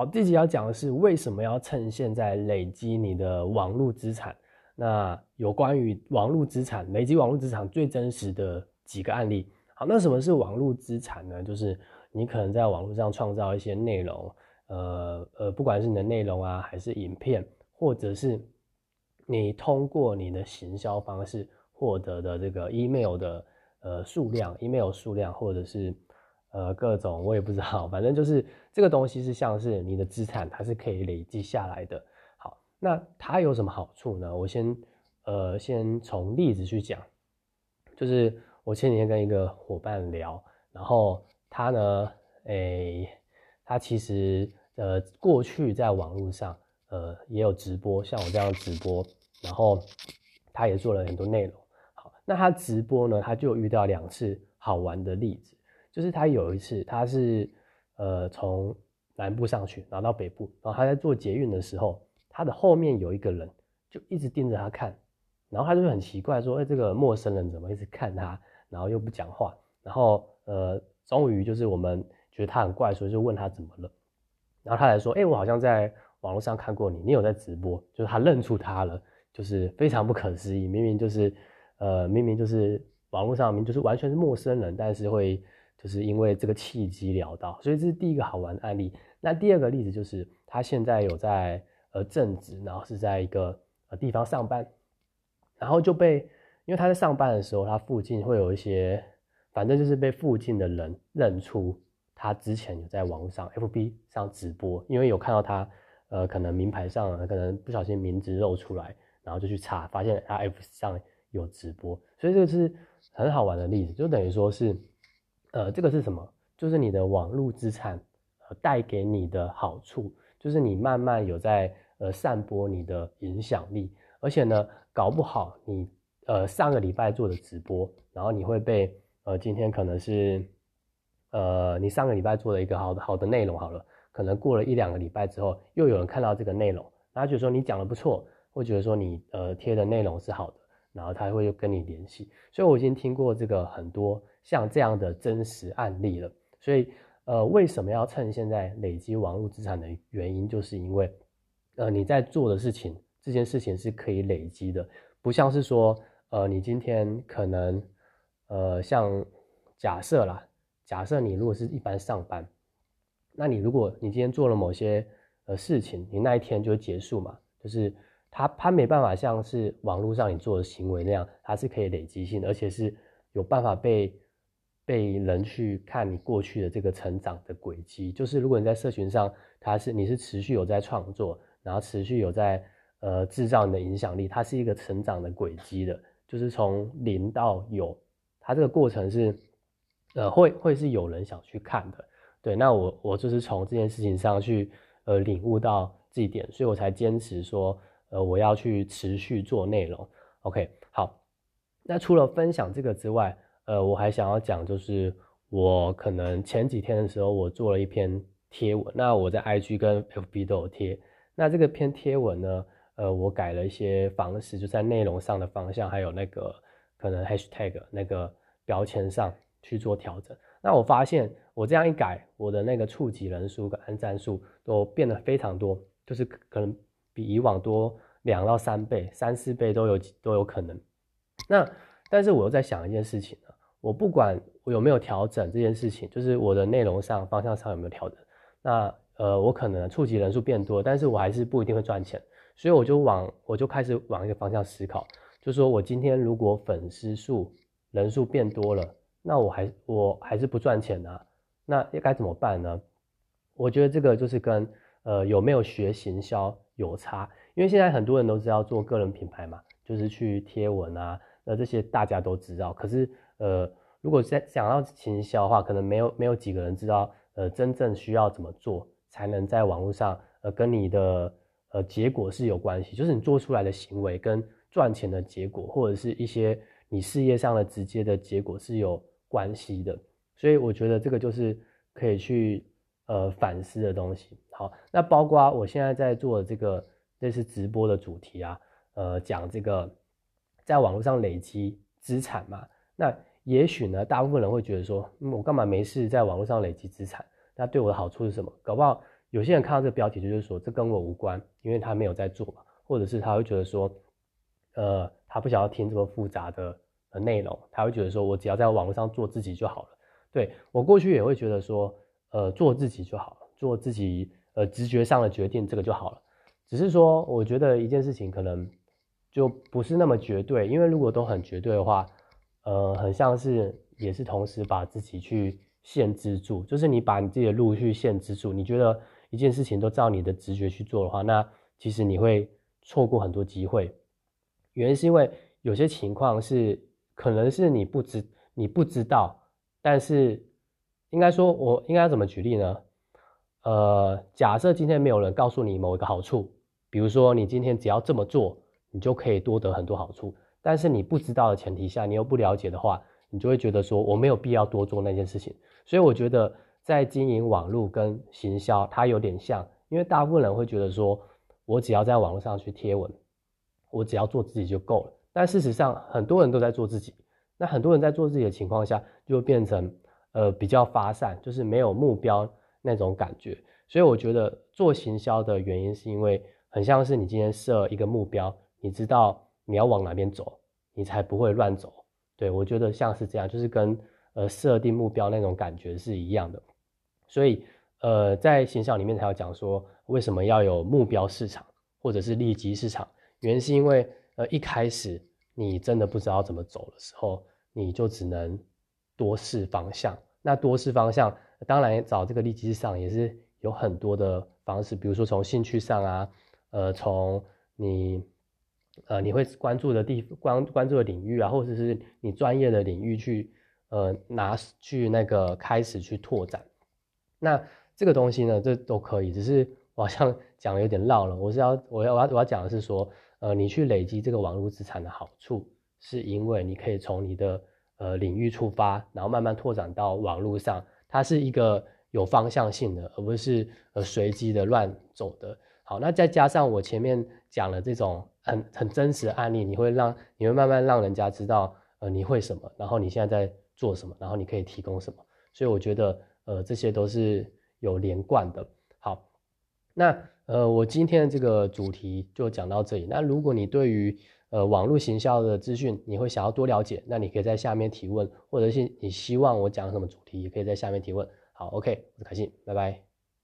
好，这集要讲的是为什么要趁现在累积你的网络资产。那有关于网络资产累积网络资产最真实的几个案例。好，那什么是网络资产呢？就是你可能在网络上创造一些内容，呃呃，不管是你的内容啊，还是影片，或者是你通过你的行销方式获得的这个 email 的呃数量，email 数量，或者是。呃，各种我也不知道，反正就是这个东西是像是你的资产，它是可以累积下来的。好，那它有什么好处呢？我先呃先从例子去讲，就是我前几天跟一个伙伴聊，然后他呢，诶，他其实呃过去在网络上呃也有直播，像我这样直播，然后他也做了很多内容。好，那他直播呢，他就遇到两次好玩的例子。就是他有一次，他是呃从南部上去，然后到北部，然后他在做捷运的时候，他的后面有一个人就一直盯着他看，然后他就很奇怪说：“哎，这个陌生人怎么一直看他，然后又不讲话？”然后呃，终于就是我们觉得他很怪，所以就问他怎么了，然后他才说：“哎，我好像在网络上看过你，你有在直播。”就是他认出他了，就是非常不可思议，明明就是呃明明就是网络上明就是完全是陌生人，但是会。就是因为这个契机聊到，所以这是第一个好玩的案例。那第二个例子就是他现在有在呃正职，然后是在一个呃地方上班，然后就被因为他在上班的时候，他附近会有一些，反正就是被附近的人认出他之前有在网上 FB 上直播，因为有看到他呃可能名牌上可能不小心名字露出来，然后就去查，发现他 F 上有直播，所以这个是很好玩的例子，就等于说是。呃，这个是什么？就是你的网络资产，呃，带给你的好处，就是你慢慢有在呃散播你的影响力，而且呢，搞不好你呃上个礼拜做的直播，然后你会被呃今天可能是呃你上个礼拜做了一个好的好的内容好了，可能过了一两个礼拜之后，又有人看到这个内容，他觉得说你讲的不错，会觉得说你呃贴的内容是好的，然后他会跟你联系，所以我已经听过这个很多。像这样的真实案例了，所以呃，为什么要趁现在累积网络资产的原因，就是因为呃你在做的事情，这件事情是可以累积的，不像是说呃你今天可能呃像假设啦，假设你如果是一般上班，那你如果你今天做了某些呃事情，你那一天就结束嘛，就是它它没办法像是网络上你做的行为那样，它是可以累积性的，而且是有办法被。被人去看你过去的这个成长的轨迹，就是如果你在社群上，它是你是持续有在创作，然后持续有在呃制造你的影响力，它是一个成长的轨迹的，就是从零到有，它这个过程是呃会会是有人想去看的，对，那我我就是从这件事情上去呃领悟到这一点，所以我才坚持说呃我要去持续做内容，OK，好，那除了分享这个之外。呃，我还想要讲，就是我可能前几天的时候，我做了一篇贴文，那我在 IG 跟 FB 都有贴。那这个篇贴文呢，呃，我改了一些方式，就在内容上的方向，还有那个可能 Hashtag 那个标签上去做调整。那我发现我这样一改，我的那个触及人数跟按赞数都变得非常多，就是可能比以往多两到三倍、三四倍都有都有可能。那但是我又在想一件事情。我不管我有没有调整这件事情，就是我的内容上方向上有没有调整，那呃我可能触及人数变多，但是我还是不一定会赚钱，所以我就往我就开始往一个方向思考，就说我今天如果粉丝数人数变多了，那我还我还是不赚钱的，那该怎么办呢？我觉得这个就是跟呃有没有学行销有差，因为现在很多人都知道做个人品牌嘛，就是去贴文啊，那这些大家都知道，可是。呃，如果在想要行销的话，可能没有没有几个人知道，呃，真正需要怎么做才能在网络上，呃，跟你的呃结果是有关系，就是你做出来的行为跟赚钱的结果，或者是一些你事业上的直接的结果是有关系的。所以我觉得这个就是可以去呃反思的东西。好，那包括我现在在做的这个类似直播的主题啊，呃，讲这个在网络上累积资产嘛，那。也许呢，大部分人会觉得说，嗯我干嘛没事在网络上累积资产？那对我的好处是什么？搞不好有些人看到这个标题就是说这跟我无关，因为他没有在做嘛，或者是他会觉得说，呃，他不想要听这么复杂的的内容，他会觉得说我只要在网络上做自己就好了。对我过去也会觉得说，呃，做自己就好了，做自己呃直觉上的决定这个就好了。只是说，我觉得一件事情可能就不是那么绝对，因为如果都很绝对的话，呃，很像是也是同时把自己去限制住，就是你把你自己的路去限制住。你觉得一件事情都照你的直觉去做的话，那其实你会错过很多机会。原因是因为有些情况是可能是你不知你不知道，但是应该说，我应该怎么举例呢？呃，假设今天没有人告诉你某一个好处。比如说，你今天只要这么做，你就可以多得很多好处。但是你不知道的前提下，你又不了解的话，你就会觉得说我没有必要多做那件事情。所以我觉得在经营网络跟行销，它有点像，因为大部分人会觉得说，我只要在网络上去贴文，我只要做自己就够了。但事实上，很多人都在做自己。那很多人在做自己的情况下，就会变成呃比较发散，就是没有目标那种感觉。所以我觉得做行销的原因是因为。很像是你今天设一个目标，你知道你要往哪边走，你才不会乱走。对我觉得像是这样，就是跟呃设定目标那种感觉是一样的。所以呃在形象里面才要讲说，为什么要有目标市场或者是利基市场？原因是因为呃一开始你真的不知道怎么走的时候，你就只能多试方向。那多试方向，当然找这个利基上也是有很多的方式，比如说从兴趣上啊。呃，从你，呃，你会关注的地关关注的领域啊，或者是你专业的领域去，呃，拿去那个开始去拓展。那这个东西呢，这都可以，只是我好像讲的有点绕了。我是要我要我要我要讲的是说，呃，你去累积这个网络资产的好处，是因为你可以从你的呃领域出发，然后慢慢拓展到网络上，它是一个有方向性的，而不是呃随机的乱走的。好，那再加上我前面讲了这种很很真实的案例，你会让你会慢慢让人家知道，呃，你会什么，然后你现在在做什么，然后你可以提供什么，所以我觉得，呃，这些都是有连贯的。那呃，我今天的这个主题就讲到这里。那如果你对于呃网络行销的资讯，你会想要多了解，那你可以在下面提问，或者是你希望我讲什么主题，也可以在下面提问。好，OK，我是凯信，拜拜。